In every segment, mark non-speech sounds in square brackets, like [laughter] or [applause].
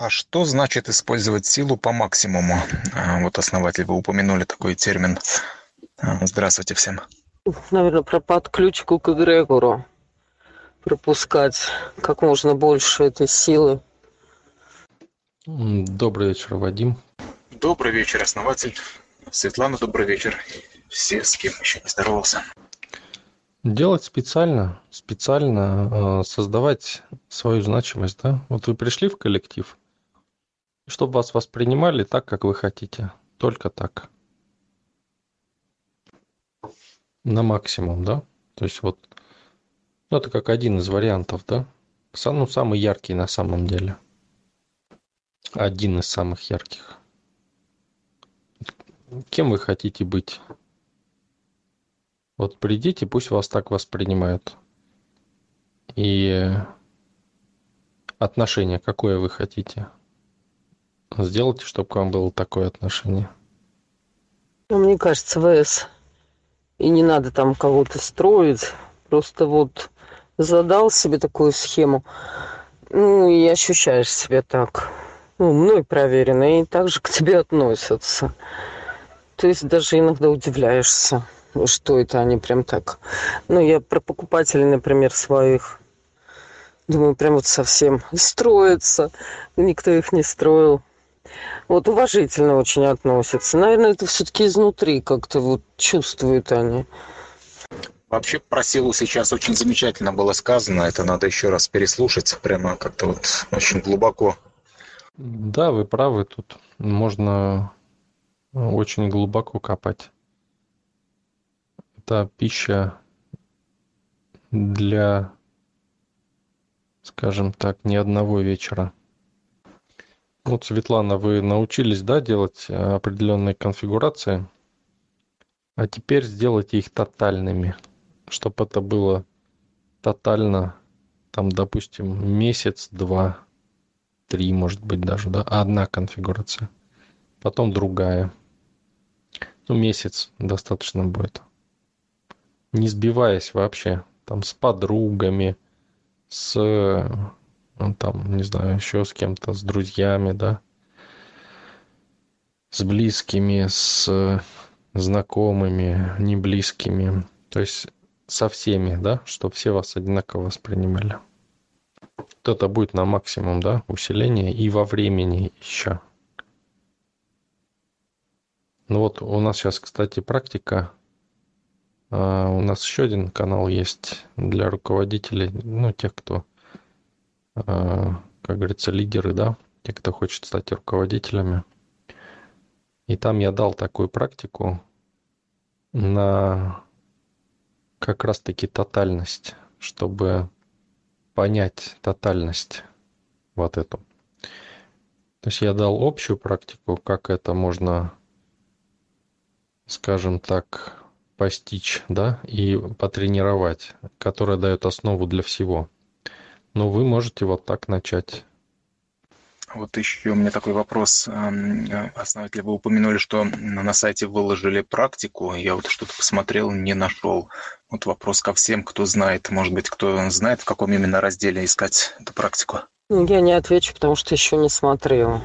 А что значит использовать силу по максимуму? А, вот основатель, вы упомянули такой термин. А, здравствуйте всем. Наверное, про подключку к эгрегору. Пропускать как можно больше этой силы. Добрый вечер, Вадим. Добрый вечер, основатель. Светлана, добрый вечер. Все, с кем еще не здоровался. Делать специально, специально э, создавать свою значимость, да? Вот вы пришли в коллектив, чтобы вас воспринимали так, как вы хотите. Только так. На максимум, да? То есть вот, ну, это как один из вариантов, да? Сам, ну, самый яркий на самом деле. Один из самых ярких. Кем вы хотите быть? Вот придите, пусть вас так воспринимают. И отношение какое вы хотите? Сделайте, чтобы к вам было такое отношение. Ну, мне кажется, ВС. И не надо там кого-то строить. Просто вот задал себе такую схему. Ну, и ощущаешь себя так. Ну, мной проверено. И так же к тебе относятся. То есть даже иногда удивляешься, что это они прям так. Ну, я про покупателей, например, своих. Думаю, прям вот совсем строятся. Никто их не строил вот уважительно очень относятся. Наверное, это все-таки изнутри как-то вот чувствуют они. Вообще про силу сейчас очень замечательно было сказано. Это надо еще раз переслушать. Прямо как-то вот очень глубоко. Да, вы правы. Тут можно очень глубоко копать. Это пища для, скажем так, не одного вечера. Вот, Светлана, вы научились, да, делать э, определенные конфигурации, а теперь сделайте их тотальными, чтобы это было тотально, там, допустим, месяц, два, три, может быть, даже, да, одна конфигурация, потом другая. Ну, месяц достаточно будет. Не сбиваясь вообще, там, с подругами, с ну, там, не знаю, еще с кем-то, с друзьями, да, с близкими, с знакомыми, не близкими, то есть со всеми, да, чтобы все вас одинаково воспринимали. Вот это будет на максимум, да, усиление и во времени еще. Ну вот у нас сейчас, кстати, практика. Uh, у нас еще один канал есть для руководителей, ну, тех, кто а, как говорится, лидеры, да, те, кто хочет стать руководителями. И там я дал такую практику на как раз-таки тотальность, чтобы понять тотальность вот эту. То есть я дал общую практику, как это можно, скажем так, постичь, да, и потренировать, которая дает основу для всего – ну, вы можете вот так начать. Вот еще у меня такой вопрос. Основатель, вы упомянули, что на сайте выложили практику. Я вот что-то посмотрел, не нашел. Вот вопрос ко всем, кто знает. Может быть, кто знает, в каком именно разделе искать эту практику? Ну, я не отвечу, потому что еще не смотрела.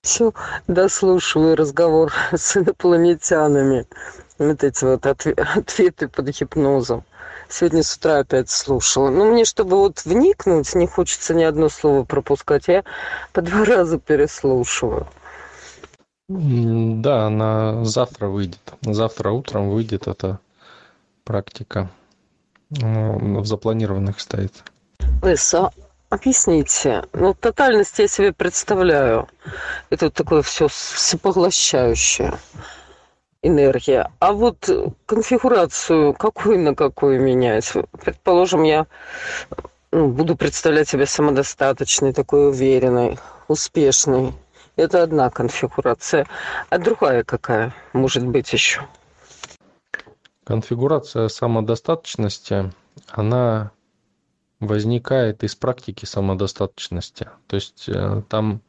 Все, дослушиваю разговор [laughs] с инопланетянами. Вот эти вот [laughs] ответы под гипнозом. Сегодня с утра опять слушала. Ну, мне, чтобы вот вникнуть, не хочется ни одно слово пропускать. Я по два [laughs] раза переслушиваю. Да, она завтра выйдет. Завтра утром выйдет эта практика. Ну, в запланированных стоит. Леса, объясните. Ну, тотальность я себе представляю. Это вот такое все всепоглощающее энергия. А вот конфигурацию какую на какую менять? Предположим, я ну, буду представлять себя самодостаточной, такой уверенной, успешной. Это одна конфигурация. А другая какая может быть еще? Конфигурация самодостаточности, она возникает из практики самодостаточности. То есть э, там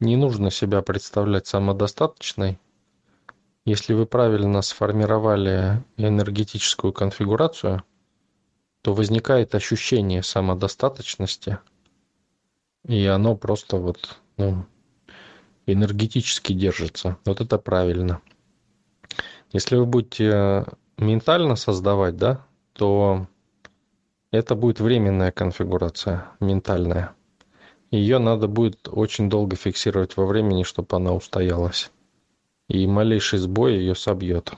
не нужно себя представлять самодостаточной, если вы правильно сформировали энергетическую конфигурацию, то возникает ощущение самодостаточности, и оно просто вот ну, энергетически держится. Вот это правильно. Если вы будете ментально создавать, да, то это будет временная конфигурация, ментальная. Ее надо будет очень долго фиксировать во времени, чтобы она устоялась. И малейший сбой ее собьет.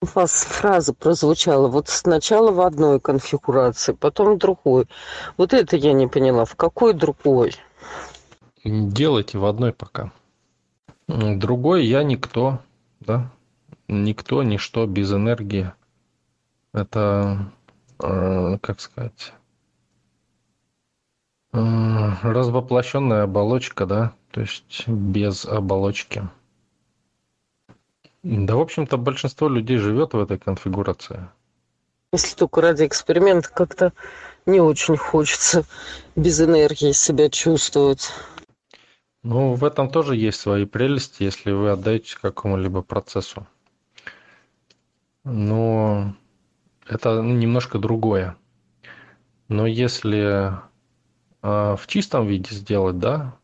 У вас фраза прозвучала вот сначала в одной конфигурации, потом в другой. Вот это я не поняла. В какой другой? Делайте в одной пока. Другой я никто, да? Никто, ничто без энергии. Это, э, как сказать, э, развоплощенная оболочка, да? То есть без оболочки. Да, в общем-то, большинство людей живет в этой конфигурации. Если только ради эксперимента как-то не очень хочется без энергии себя чувствовать. Ну, в этом тоже есть свои прелести, если вы отдаетесь какому-либо процессу. Но это немножко другое. Но если э, в чистом виде сделать, да,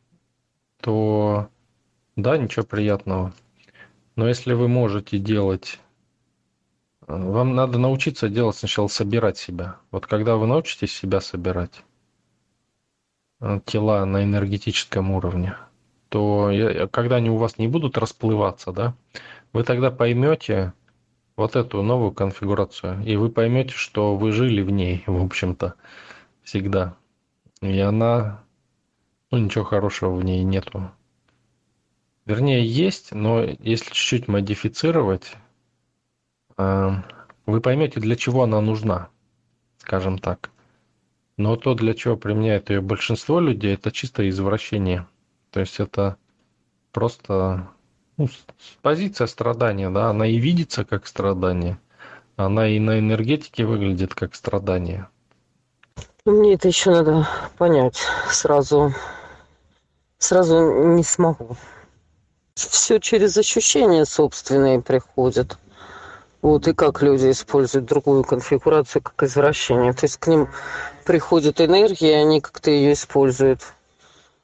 то да, ничего приятного. Но если вы можете делать... Э, вам надо научиться делать сначала собирать себя. Вот когда вы научитесь себя собирать, э, тела на энергетическом уровне, то когда они у вас не будут расплываться, да, вы тогда поймете вот эту новую конфигурацию, и вы поймете, что вы жили в ней, в общем-то, всегда. И она, ну, ничего хорошего в ней нету. Вернее, есть, но если чуть-чуть модифицировать, э, вы поймете, для чего она нужна, скажем так. Но то, для чего применяет ее большинство людей, это чисто извращение. То есть это просто ну, позиция страдания, да, она и видится как страдание, она и на энергетике выглядит как страдание. Мне это еще надо понять сразу. Сразу не смогу все через ощущения собственные приходит. Вот и как люди используют другую конфигурацию как извращение. То есть к ним приходит энергия, и они как-то ее используют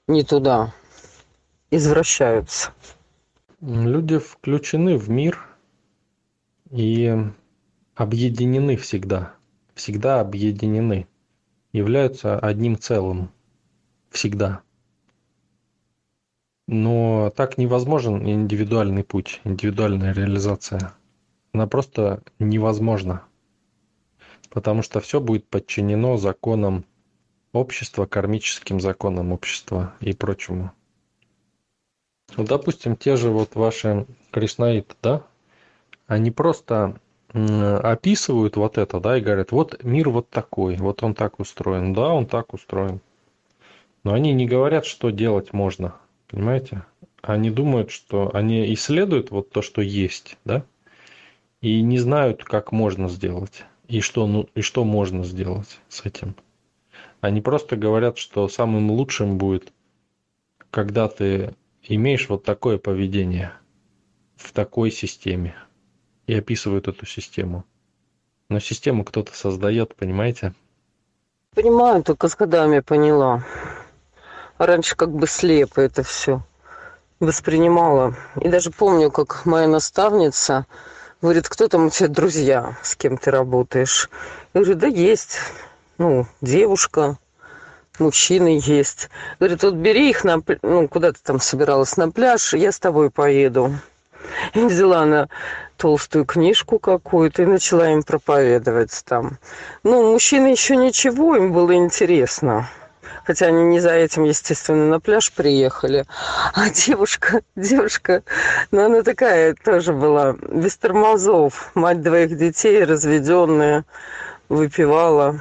не туда. Извращаются. Люди включены в мир и объединены всегда. Всегда объединены. Являются одним целым. Всегда. Но так невозможен индивидуальный путь, индивидуальная реализация. Она просто невозможна. Потому что все будет подчинено законам общества, кармическим законам общества и прочему. Ну, допустим, те же вот ваши кришнаиты, да, они просто описывают вот это, да, и говорят, вот мир вот такой, вот он так устроен, да, он так устроен. Но они не говорят, что делать можно – Понимаете? Они думают, что они исследуют вот то, что есть, да, и не знают, как можно сделать, и что, ну, и что можно сделать с этим. Они просто говорят, что самым лучшим будет, когда ты имеешь вот такое поведение в такой системе, и описывают эту систему. Но систему кто-то создает, понимаете? Понимаю, только с годами поняла раньше как бы слепо это все воспринимала. И даже помню, как моя наставница говорит, кто там у тебя друзья, с кем ты работаешь? Я говорю, да есть, ну, девушка, мужчины есть. Говорит, вот бери их на, ну, куда ты там собиралась, на пляж, я с тобой поеду. И взяла она толстую книжку какую-то и начала им проповедовать там. Ну, мужчины еще ничего, им было интересно хотя они не за этим, естественно, на пляж приехали. А девушка, девушка, ну она такая тоже была, без тормозов, мать двоих детей, разведенная, выпивала.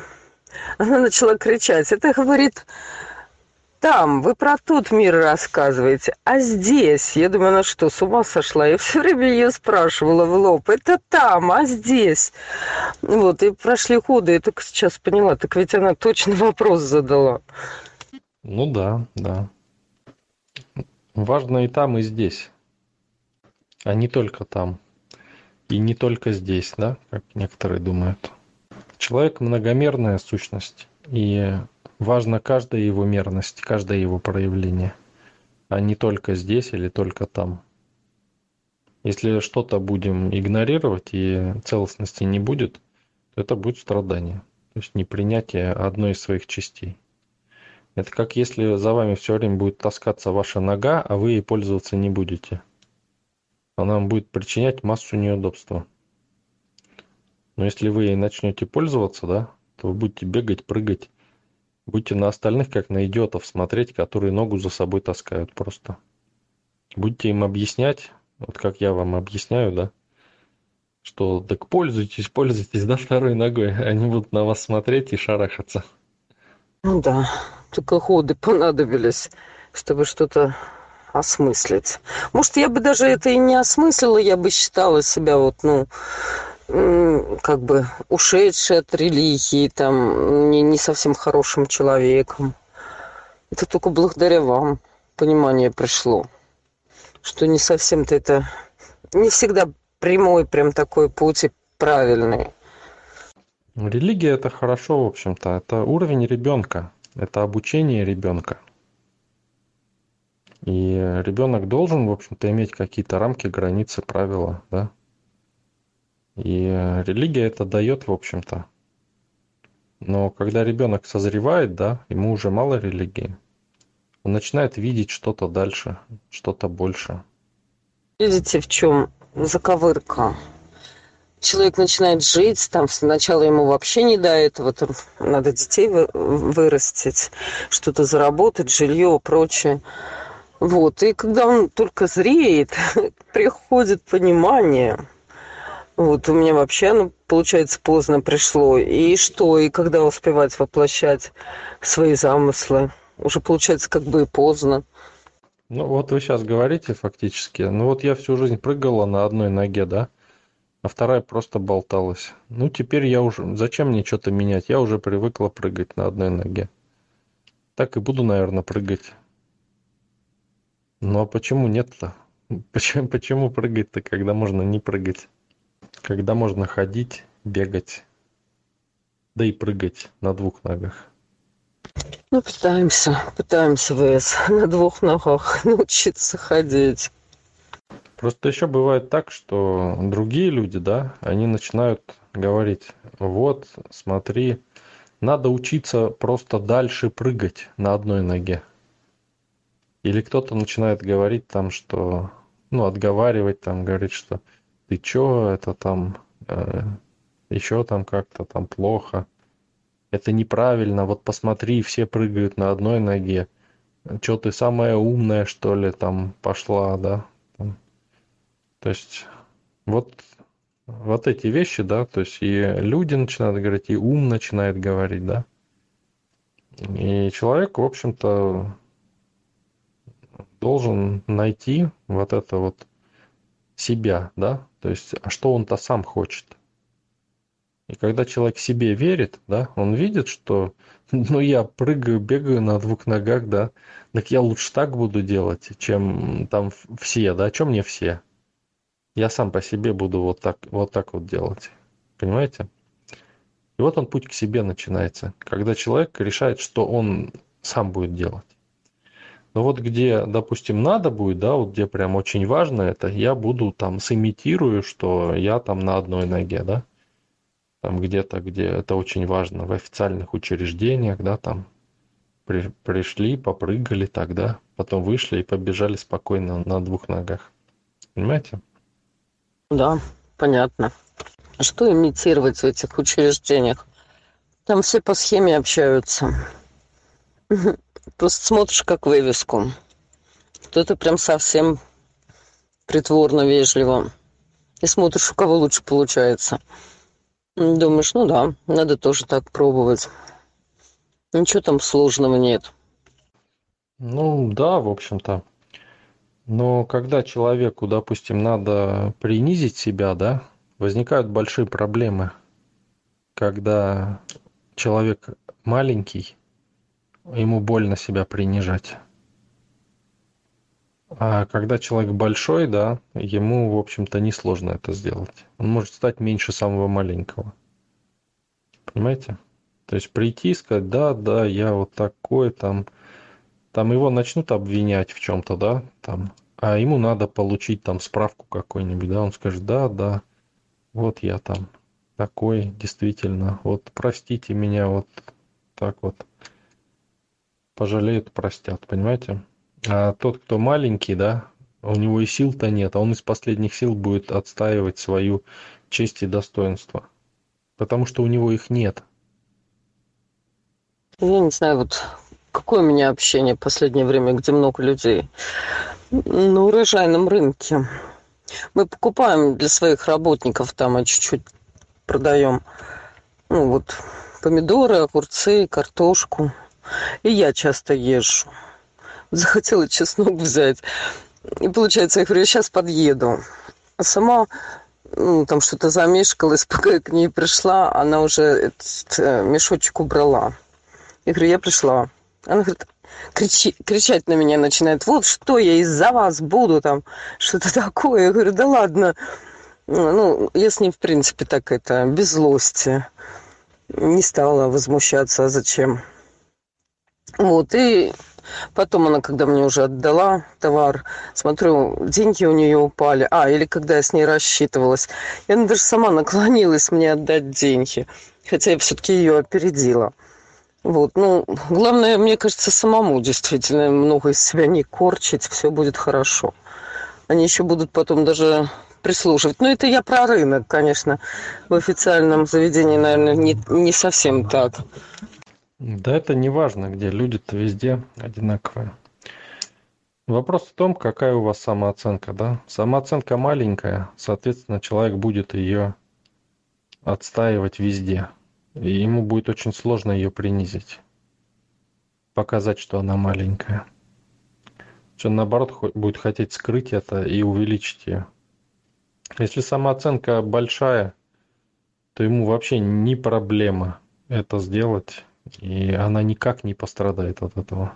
Она начала кричать. Это, говорит, там, вы про тот мир рассказываете, а здесь, я думаю, она что, с ума сошла? Я все время ее спрашивала в лоб, это там, а здесь? Вот, и прошли годы, я только сейчас поняла, так ведь она точно [laughs] вопрос задала. Ну да, да. Важно и там, и здесь, а не только там. И не только здесь, да, как некоторые думают. Человек многомерная сущность, и важна каждая его мерность, каждое его проявление, а не только здесь или только там. Если что-то будем игнорировать и целостности не будет, то это будет страдание, то есть непринятие одной из своих частей. Это как если за вами все время будет таскаться ваша нога, а вы ей пользоваться не будете. Она вам будет причинять массу неудобства. Но если вы ей начнете пользоваться, да, то вы будете бегать, прыгать. Будете на остальных, как на идиотов, смотреть, которые ногу за собой таскают просто. Будете им объяснять, вот как я вам объясняю, да, что так пользуйтесь, пользуйтесь, да, второй ногой. [laughs] Они будут на вас смотреть и шарахаться. Ну да, только годы понадобились, чтобы что-то осмыслить. Может, я бы даже это и не осмыслила, я бы считала себя вот, ну, как бы ушедшей от религии, там, не, не совсем хорошим человеком. Это только благодаря вам понимание пришло, что не совсем-то это, не всегда прямой прям такой путь и правильный. Религия это хорошо, в общем-то. Это уровень ребенка. Это обучение ребенка. И ребенок должен, в общем-то, иметь какие-то рамки, границы, правила, да. И религия это дает, в общем-то. Но когда ребенок созревает, да, ему уже мало религии. Он начинает видеть что-то дальше, что-то больше. Видите, в чем заковырка? человек начинает жить, там сначала ему вообще не до этого, там надо детей вырастить, что-то заработать, жилье, прочее. Вот, и когда он только зреет, [laughs] приходит понимание, вот, у меня вообще оно, получается, поздно пришло. И что, и когда успевать воплощать свои замыслы? Уже, получается, как бы и поздно. Ну, вот вы сейчас говорите фактически. Ну, вот я всю жизнь прыгала на одной ноге, да? а вторая просто болталась. Ну, теперь я уже... Зачем мне что-то менять? Я уже привыкла прыгать на одной ноге. Так и буду, наверное, прыгать. Ну, а почему нет-то? [laughs] Почему, почему прыгать-то, когда можно не прыгать? Когда можно ходить, бегать, да и прыгать на двух ногах. Ну, пытаемся, пытаемся, ВС, [laughs] на двух ногах [laughs] научиться ходить. Просто еще бывает так, что другие люди, да, они начинают говорить, вот, смотри, надо учиться просто дальше прыгать на одной ноге. Или кто-то начинает говорить там, что, ну, отговаривать там, говорить, что ты чё, это там, э, еще там как-то там плохо. Это неправильно, вот посмотри, все прыгают на одной ноге. Чё ты самая умная, что ли, там пошла, да? То есть вот, вот эти вещи, да, то есть и люди начинают говорить, и ум начинает говорить, да. И человек, в общем-то, должен найти вот это вот себя, да, то есть, а что он-то сам хочет. И когда человек себе верит, да, он видит, что, [laughs] ну, я прыгаю, бегаю на двух ногах, да, так я лучше так буду делать, чем там все, да, чем мне все? Я сам по себе буду вот так вот так вот делать. Понимаете? И вот он путь к себе начинается когда человек решает что он сам будет делать но вот где допустим надо будет да вот где прям очень важно это я буду там сымитирую что я там на одной ноге да там где-то где это очень важно в официальных учреждениях да там при, пришли попрыгали тогда потом вышли и побежали спокойно на двух ногах понимаете да, понятно. А что имитировать в этих учреждениях? Там все по схеме общаются. Просто смотришь как вывеску. Кто-то прям совсем притворно вежливо. И смотришь, у кого лучше получается. Думаешь, ну да, надо тоже так пробовать. Ничего там сложного нет. Ну да, в общем-то. Но когда человеку, допустим, надо принизить себя, да, возникают большие проблемы. Когда человек маленький, ему больно себя принижать. А когда человек большой, да, ему, в общем-то, несложно это сделать. Он может стать меньше самого маленького. Понимаете? То есть прийти и сказать, да, да, я вот такой, там, там его начнут обвинять в чем-то, да, там, а ему надо получить там справку какой-нибудь, да, он скажет, да, да, вот я там такой, действительно, вот простите меня, вот так вот, пожалеют, простят, понимаете? А тот, кто маленький, да, у него и сил-то нет, а он из последних сил будет отстаивать свою честь и достоинство, потому что у него их нет. Я не знаю, вот какое у меня общение в последнее время, где много людей. На урожайном рынке. Мы покупаем для своих работников там, а чуть-чуть продаем. Ну вот помидоры, огурцы, картошку. И я часто езжу. Захотела чеснок взять. И получается, я говорю, я сейчас подъеду. А сама ну, там что-то замешкалась, [laughs] пока я к ней пришла, она уже этот э, мешочек убрала. Я говорю, я пришла. Она говорит, кричи, кричать на меня начинает. Вот что я из-за вас буду там, что-то такое. Я говорю, да ладно. Ну, я с ней, в принципе, так это, без злости. Не стала возмущаться, а зачем. Вот, и Потом она, когда мне уже отдала товар, смотрю, деньги у нее упали. А, или когда я с ней рассчитывалась. И она даже сама наклонилась мне отдать деньги. Хотя я все-таки ее опередила. Вот, ну, главное, мне кажется, самому действительно много из себя не корчить, все будет хорошо. Они еще будут потом даже прислуживать. Но это я про рынок, конечно. В официальном заведении, наверное, не, не совсем так. Да это не важно, где люди-то везде одинаковые. Вопрос в том, какая у вас самооценка, да? Самооценка маленькая, соответственно, человек будет ее отстаивать везде. И ему будет очень сложно ее принизить. Показать, что она маленькая. Что наоборот будет хотеть скрыть это и увеличить ее. Если самооценка большая, то ему вообще не проблема это сделать и она никак не пострадает от этого.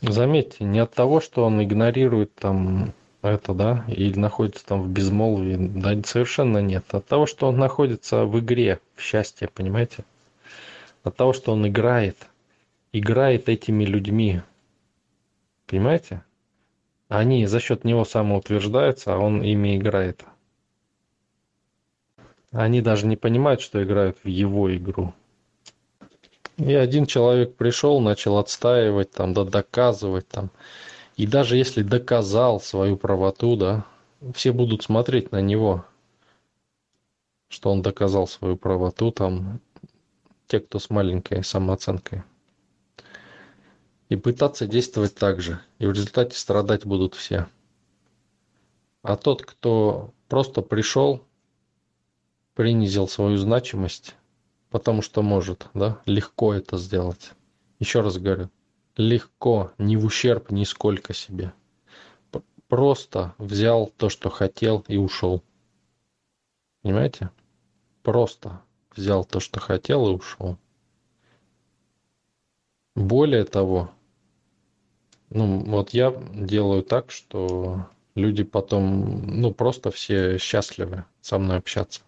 Заметьте, не от того, что он игнорирует там это, да, или находится там в безмолвии, да, совершенно нет. От того, что он находится в игре, в счастье, понимаете? От того, что он играет, играет этими людьми, понимаете? Они за счет него самоутверждаются, а он ими играет. Они даже не понимают, что играют в его игру. И один человек пришел, начал отстаивать, там, да, доказывать, там. И даже если доказал свою правоту, да, все будут смотреть на него, что он доказал свою правоту, там, те, кто с маленькой самооценкой. И пытаться действовать так же. И в результате страдать будут все. А тот, кто просто пришел, принизил свою значимость, потому что может, да, легко это сделать. Еще раз говорю, легко, не в ущерб нисколько себе. Просто взял то, что хотел и ушел. Понимаете? Просто взял то, что хотел и ушел. Более того, ну вот я делаю так, что люди потом, ну просто все счастливы со мной общаться.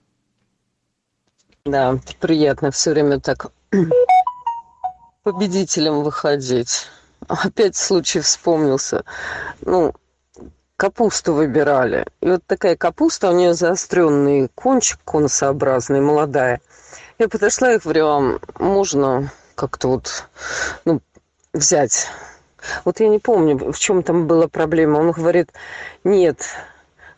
Да, приятно все время так [clears throat] победителем выходить. Опять случай вспомнился. Ну, капусту выбирали. И вот такая капуста, у нее заостренный кончик конусообразный, молодая. Я подошла и говорю, вам можно как-то вот ну, взять. Вот я не помню, в чем там была проблема. Он говорит, нет,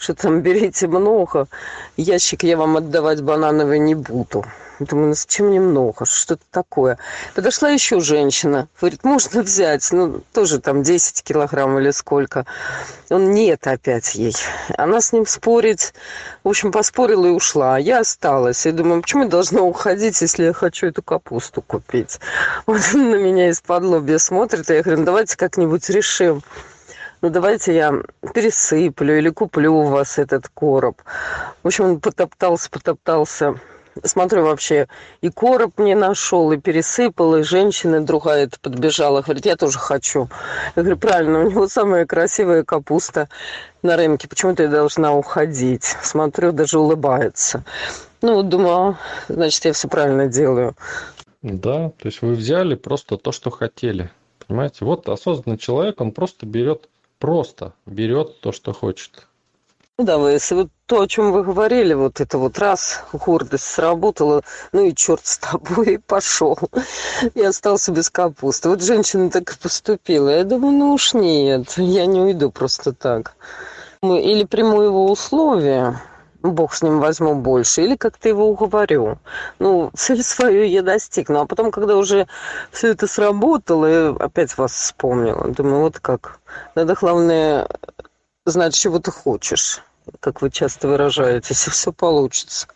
что там берите много, ящик я вам отдавать банановый не буду. Думаю, ну зачем мне много, что это такое? Подошла еще женщина, говорит, можно взять, ну, тоже там 10 килограмм или сколько. Он нет опять ей. Она с ним спорить, в общем, поспорила и ушла. А я осталась. И думаю, почему я должна уходить, если я хочу эту капусту купить? [laughs] Он на меня из-под лобья смотрит, и я говорю, ну, давайте как-нибудь решим ну давайте я пересыплю или куплю у вас этот короб. В общем, он потоптался, потоптался. Смотрю, вообще и короб не нашел, и пересыпал, и женщина другая это подбежала, говорит, я тоже хочу. Я говорю, правильно, у него самая красивая капуста на рынке, почему-то я должна уходить. Смотрю, даже улыбается. Ну, вот думаю, значит, я все правильно делаю. Да, то есть вы взяли просто то, что хотели. Понимаете? Вот осознанный человек, он просто берет, просто берет то, что хочет. Ну да, вы, если вот то, о чем вы говорили, вот это вот раз, гордость сработала, ну и черт с тобой, [laughs] и пошел. И остался без капусты. Вот женщина так и поступила. Я думаю, ну уж нет, я не уйду просто так. Или приму его условия, бог с ним возьму больше, или как-то его уговорю. Ну, [laughs] цель свою я достигну. А потом, когда уже все это сработало, я опять вас вспомнила. Думаю, вот как. Надо, главное, знать, чего ты хочешь, как вы часто выражаетесь, и все получится.